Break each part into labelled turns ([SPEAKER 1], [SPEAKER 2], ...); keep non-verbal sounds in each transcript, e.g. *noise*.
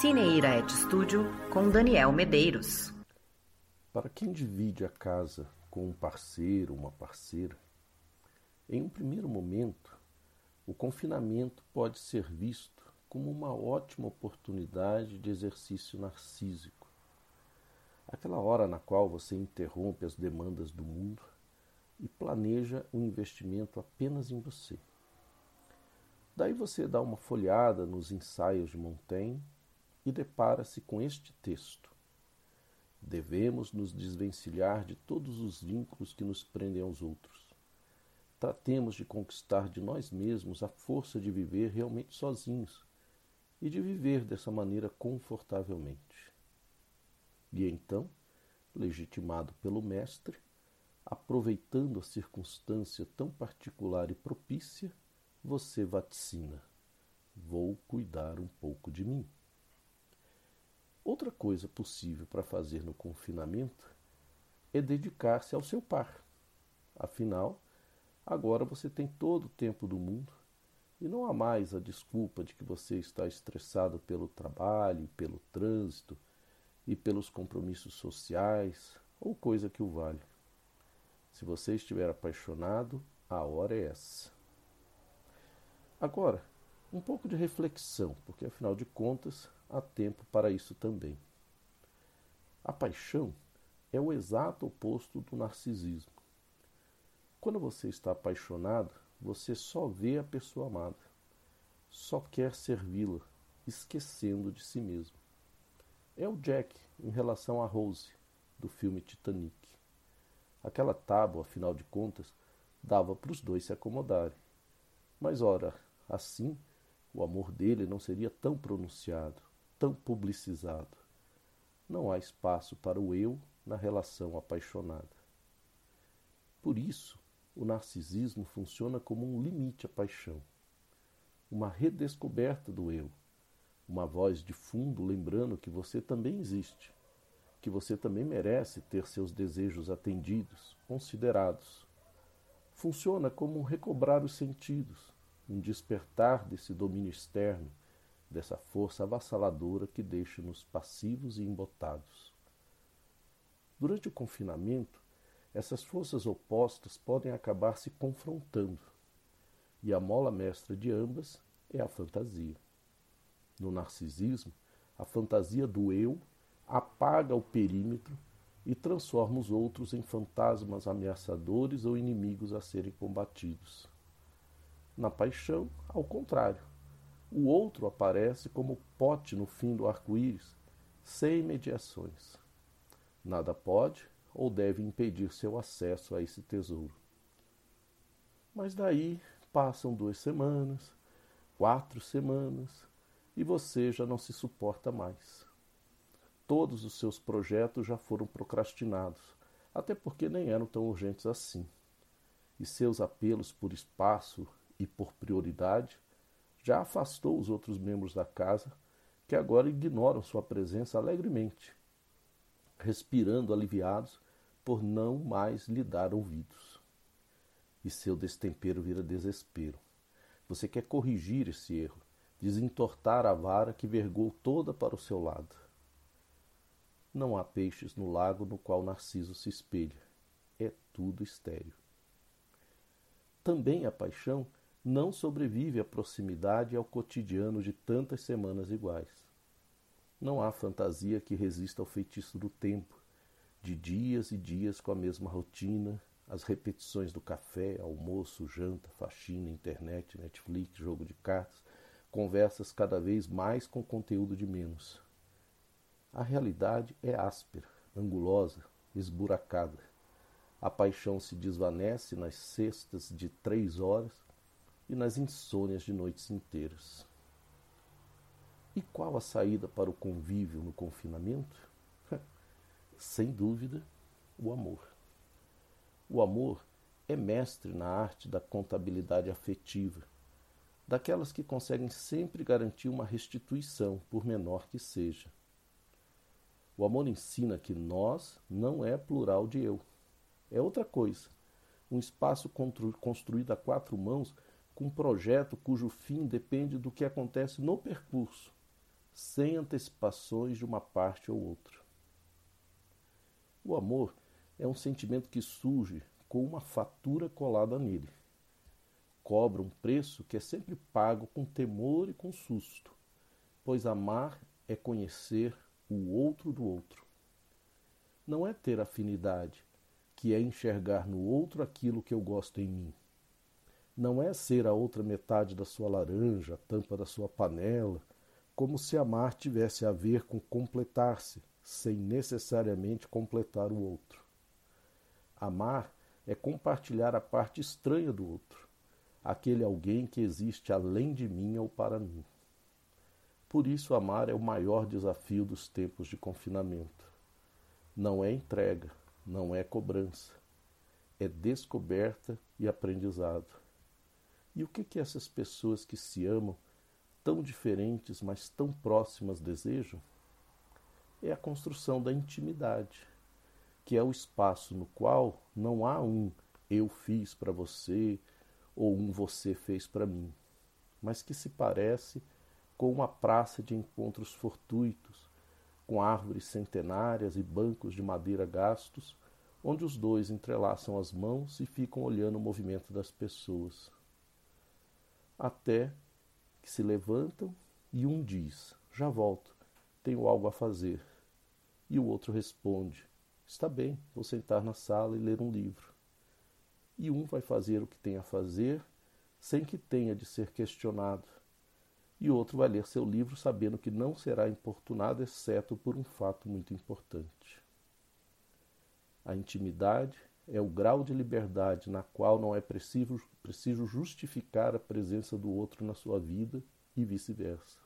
[SPEAKER 1] Cineira Et Studio com Daniel Medeiros.
[SPEAKER 2] Para quem divide a casa com um parceiro, uma parceira, em um primeiro momento, o confinamento pode ser visto como uma ótima oportunidade de exercício narcísico aquela hora na qual você interrompe as demandas do mundo e planeja um investimento apenas em você. Daí você dá uma folhada nos ensaios de Montaigne e depara-se com este texto: Devemos nos desvencilhar de todos os vínculos que nos prendem aos outros. Tratemos de conquistar de nós mesmos a força de viver realmente sozinhos e de viver dessa maneira confortavelmente. E então, legitimado pelo mestre, aproveitando a circunstância tão particular e propícia, você vaticina: Vou cuidar um pouco de mim. Outra coisa possível para fazer no confinamento é dedicar-se ao seu par. Afinal, agora você tem todo o tempo do mundo e não há mais a desculpa de que você está estressado pelo trabalho, pelo trânsito e pelos compromissos sociais ou coisa que o valha. Se você estiver apaixonado, a hora é essa. Agora, um pouco de reflexão, porque afinal de contas há tempo para isso também. A paixão é o exato oposto do narcisismo. Quando você está apaixonado, você só vê a pessoa amada, só quer servi-la, esquecendo de si mesmo é o Jack em relação a Rose, do filme Titanic. Aquela tábua, afinal de contas, dava para os dois se acomodarem. Mas, ora, assim, o amor dele não seria tão pronunciado, tão publicizado. Não há espaço para o eu na relação apaixonada. Por isso, o narcisismo funciona como um limite à paixão, uma redescoberta do eu uma voz de fundo lembrando que você também existe, que você também merece ter seus desejos atendidos, considerados. Funciona como um recobrar os sentidos, um despertar desse domínio externo, dessa força avassaladora que deixa-nos passivos e embotados. Durante o confinamento, essas forças opostas podem acabar se confrontando, e a mola mestra de ambas é a fantasia. No narcisismo, a fantasia do eu apaga o perímetro e transforma os outros em fantasmas ameaçadores ou inimigos a serem combatidos. Na paixão, ao contrário, o outro aparece como pote no fim do arco-íris, sem mediações. Nada pode ou deve impedir seu acesso a esse tesouro. Mas daí passam duas semanas, quatro semanas, e você já não se suporta mais. Todos os seus projetos já foram procrastinados, até porque nem eram tão urgentes assim. E seus apelos por espaço e por prioridade já afastou os outros membros da casa, que agora ignoram sua presença alegremente, respirando aliviados por não mais lhe dar ouvidos. E seu destempero vira desespero. Você quer corrigir esse erro, desentortar a vara que vergou toda para o seu lado. Não há peixes no lago no qual Narciso se espelha. É tudo estéril. Também a paixão não sobrevive à proximidade e ao cotidiano de tantas semanas iguais. Não há fantasia que resista ao feitiço do tempo, de dias e dias com a mesma rotina, as repetições do café, almoço, janta, faxina, internet, Netflix, jogo de cartas, conversas cada vez mais com conteúdo de menos. A realidade é áspera, angulosa, esburacada. A paixão se desvanece nas cestas de três horas e nas insônias de noites inteiras. E qual a saída para o convívio no confinamento? *laughs* Sem dúvida, o amor. O amor é mestre na arte da contabilidade afetiva, daquelas que conseguem sempre garantir uma restituição, por menor que seja. O amor ensina que nós não é plural de eu. É outra coisa. Um espaço construído a quatro mãos com um projeto cujo fim depende do que acontece no percurso, sem antecipações de uma parte ou outra. O amor é um sentimento que surge com uma fatura colada nele. Cobra um preço que é sempre pago com temor e com susto, pois amar é conhecer o outro do outro. Não é ter afinidade, que é enxergar no outro aquilo que eu gosto em mim. Não é ser a outra metade da sua laranja, a tampa da sua panela, como se amar tivesse a ver com completar-se, sem necessariamente completar o outro. Amar é compartilhar a parte estranha do outro, aquele alguém que existe além de mim ou para mim. Por isso, amar é o maior desafio dos tempos de confinamento. Não é entrega, não é cobrança, é descoberta e aprendizado. E o que, que essas pessoas que se amam, tão diferentes, mas tão próximas, desejam? É a construção da intimidade, que é o espaço no qual não há um eu fiz para você ou um você fez para mim, mas que se parece com uma praça de encontros fortuitos, com árvores centenárias e bancos de madeira gastos, onde os dois entrelaçam as mãos e ficam olhando o movimento das pessoas. Até que se levantam e um diz: Já volto, tenho algo a fazer. E o outro responde: Está bem, vou sentar na sala e ler um livro. E um vai fazer o que tem a fazer, sem que tenha de ser questionado e outro vai ler seu livro sabendo que não será importunado, exceto por um fato muito importante. A intimidade é o grau de liberdade na qual não é preciso, preciso justificar a presença do outro na sua vida e vice-versa.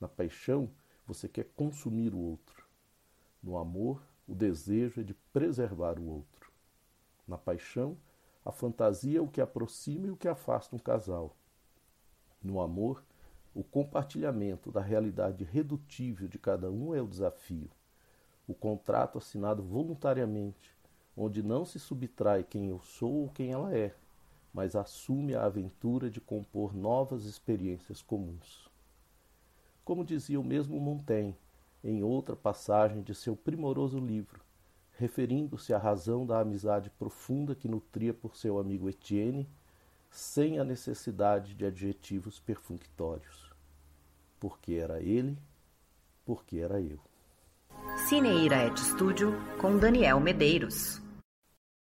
[SPEAKER 2] Na paixão, você quer consumir o outro. No amor, o desejo é de preservar o outro. Na paixão, a fantasia é o que aproxima e o que afasta um casal. No amor, o compartilhamento da realidade redutível de cada um é o desafio. O contrato assinado voluntariamente, onde não se subtrai quem eu sou ou quem ela é, mas assume a aventura de compor novas experiências comuns. Como dizia o mesmo Montaigne em outra passagem de seu primoroso livro, referindo-se à razão da amizade profunda que nutria por seu amigo Etienne sem a necessidade de adjetivos perfunctórios. Porque era ele, porque era eu.
[SPEAKER 1] Cineira Et Studio com Daniel Medeiros.